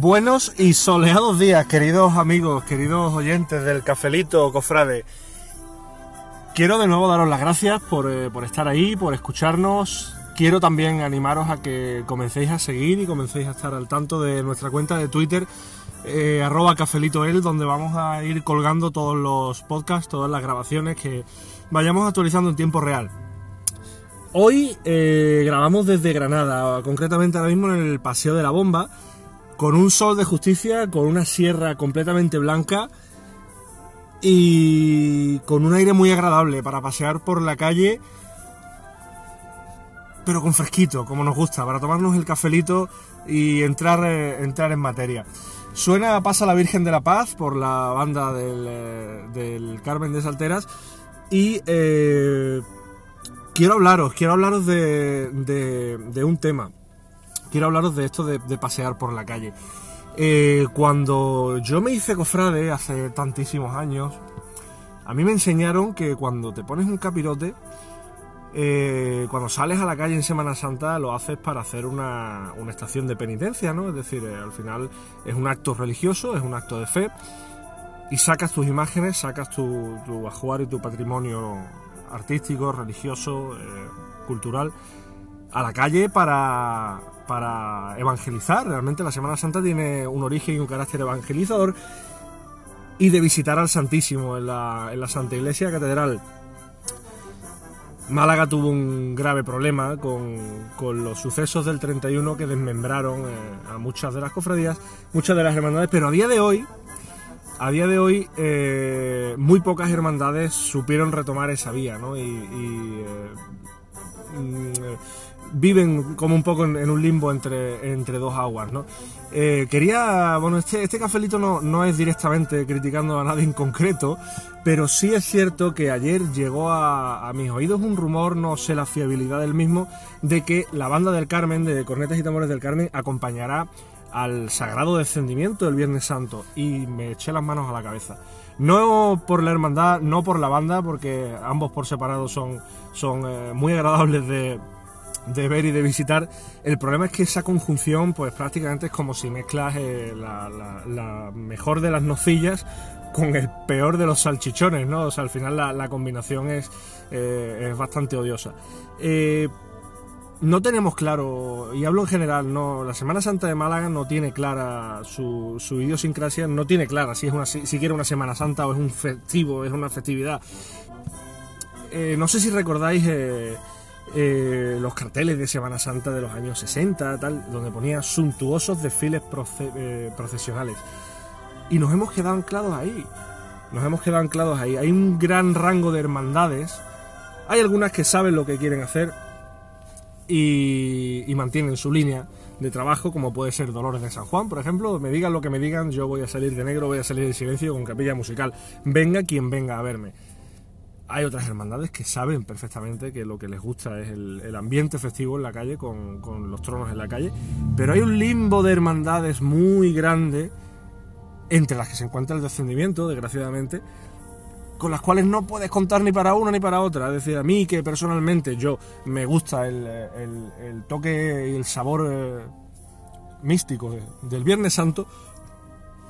Buenos y soleados días, queridos amigos, queridos oyentes del Cafelito Cofrade. Quiero de nuevo daros las gracias por, eh, por, estar ahí, por escucharnos. Quiero también animaros a que comencéis a seguir y comencéis a estar al tanto de nuestra cuenta de Twitter, eh, arroba cafelitoel, donde vamos a ir colgando todos los podcasts, todas las grabaciones que vayamos actualizando en tiempo real. Hoy eh, grabamos desde Granada, concretamente ahora mismo en el Paseo de la Bomba, con un sol de justicia, con una sierra completamente blanca y con un aire muy agradable para pasear por la calle, pero con fresquito, como nos gusta, para tomarnos el cafelito y entrar, eh, entrar en materia. Suena Pasa la Virgen de la Paz por la banda del, eh, Carmen de Salteras y eh, quiero hablaros, quiero hablaros de, un tema. Quiero hablaros de esto de, pasear por la calle. Eh, cuando yo me hice cofrade hace tantísimos años, a mí me enseñaron que cuando te pones un capirote, eh, cuando sales a la calle en Semana Santa lo haces para hacer una, estación de penitencia, ¿no? Es decir, eh, al final es un acto religioso, es un acto de fe, y sacas tus imágenes, sacas tu, tu ajuar y tu patrimonio artístico, religioso, cultural, a la calle para, para evangelizar. Realmente la Semana Santa tiene un origen y un carácter evangelizador y de visitar al Santísimo en la, en la Santa Iglesia Catedral. Málaga tuvo un grave problema con, con, los sucesos del 31 que desmembraron eh, a muchas de las cofradías, muchas de las hermandades, pero a día de hoy a día de hoy eh, muy pocas hermandades supieron retomar esa vía, ¿no? Eh, viven como un poco en, un limbo entre, entre dos aguas, ¿no? Eh, quería, bueno, este, este cafelito no, no es directamente criticando a nadie en concreto, pero sí es cierto que ayer llegó a, a, mis oídos un rumor, no sé la fiabilidad del mismo, de que la banda del Carmen, de Cornetas y Tambores del Carmen, acompañará al sagrado descendimiento del Viernes Santo y me eché las manos a la cabeza. No por la hermandad, no por la banda, porque ambos por separado son, son eh, muy agradables de, ver y de visitar. El problema es que esa conjunción, pues prácticamente es como si mezclas eh, la, mejor de las nocillas con el peor de los salchichones, ¿no? O sea, al final la, combinación es, eh, es bastante odiosa no tenemos claro, y hablo en general, no, la Semana Santa de Málaga no tiene clara su, su idiosincrasia, no tiene clara si es una, si, siquiera una Semana Santa o es un festivo, es una festividad. Eh, no sé si recordáis eh, eh, los carteles de Semana Santa de los años 60, tal, donde ponía suntuosos desfiles procesionales. Y nos hemos quedado anclados ahí. Nos hemos quedado anclados ahí. Hay un gran rango de hermandades. Hay algunas que saben lo que quieren hacer, y, mantienen su línea de trabajo, como puede ser Dolores de San Juan, por ejemplo. Me digan lo que me digan, yo voy a salir de negro, voy a salir de silencio con capilla musical. Venga quien venga a verme. Hay otras hermandades que saben perfectamente que lo que les gusta es el, ambiente festivo en la calle, con los tronos en la calle, pero hay un limbo de hermandades muy grande, entre las que se encuentra el descendimiento, desgraciadamente, con las cuales no puedes contar ni para una ni para otra. Es decir, a mí que personalmente yo me gusta el, toque y el sabor eh, místico del Viernes Santo,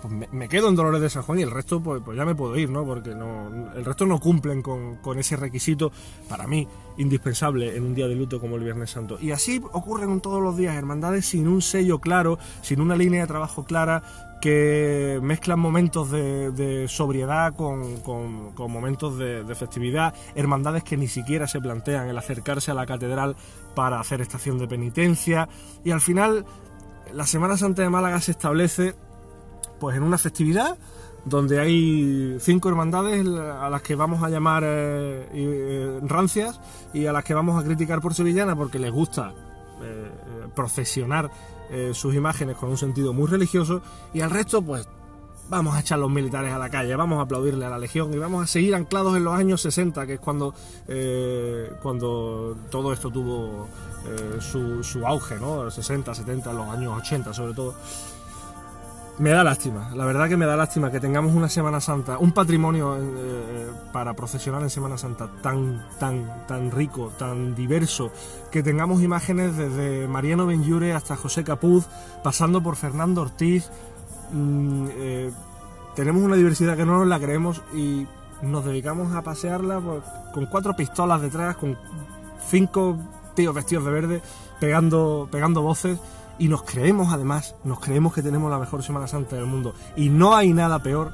pues me, quedo en Dolores de San Juan y el resto pues, pues ya me puedo ir, ¿no? Porque no, el resto no cumplen con, con, ese requisito para mí indispensable en un día de luto como el Viernes Santo. Y así ocurren todos los días, hermandades sin un sello claro, sin una línea de trabajo clara, que mezclan momentos de, sobriedad con, con, momentos de, de, festividad, hermandades que ni siquiera se plantean el acercarse a la catedral para hacer estación de penitencia y al final la Semana Santa de Málaga se establece pues en una festividad donde hay cinco hermandades a las que vamos a llamar eh, eh, rancias y a las que vamos a criticar por sevillana porque les gusta eh, procesionar sus imágenes con un sentido muy religioso y al resto pues vamos a echar los militares a la calle, vamos a aplaudirle a la Legión y vamos a seguir anclados en los años 60, que es cuando, cuando todo esto tuvo su, su auge, ¿no? 60, 70, los años 80 sobre todo Me da lástima, la verdad que me da lástima que tengamos una Semana Santa, un patrimonio eh, para procesionar en Semana Santa tan, tan, tan rico, tan diverso, que tengamos imágenes desde Mariano Benjure hasta José Capuz, pasando por Fernando Ortiz. Mm, eh, tenemos una diversidad que no nos la creemos y nos dedicamos a pasearla pues, con cuatro pistolas detrás, con cinco tíos vestidos de verde, pegando, pegando voces y nos creemos además, nos creemos que tenemos la mejor Semana Santa del mundo. Y no hay nada peor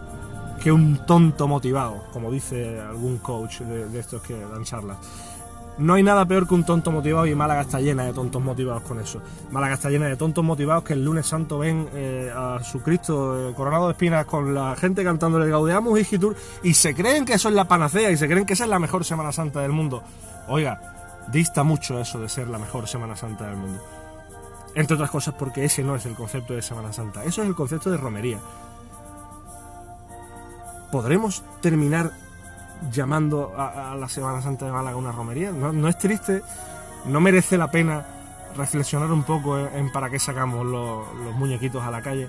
que un tonto motivado, como dice algún coach de, estos que dan charlas. No hay nada peor que un tonto motivado y Málaga está llena de tontos motivados con eso. Málaga está llena de tontos motivados que el lunes santo ven eh, a su Cristo eh, coronado de espinas con la gente cantando el Gaudeamus y Gitur y se creen que eso es la panacea y se creen que esa es la mejor Semana Santa del mundo. Oiga, dista mucho eso de ser la mejor Semana Santa del mundo. Entre otras cosas porque ese no es el concepto de Semana Santa, eso es el concepto de romería. ¿Podremos terminar llamando a, la Semana Santa de Málaga una romería? ¿No, es triste? ¿No merece la pena reflexionar un poco en, para qué sacamos los muñequitos a la calle?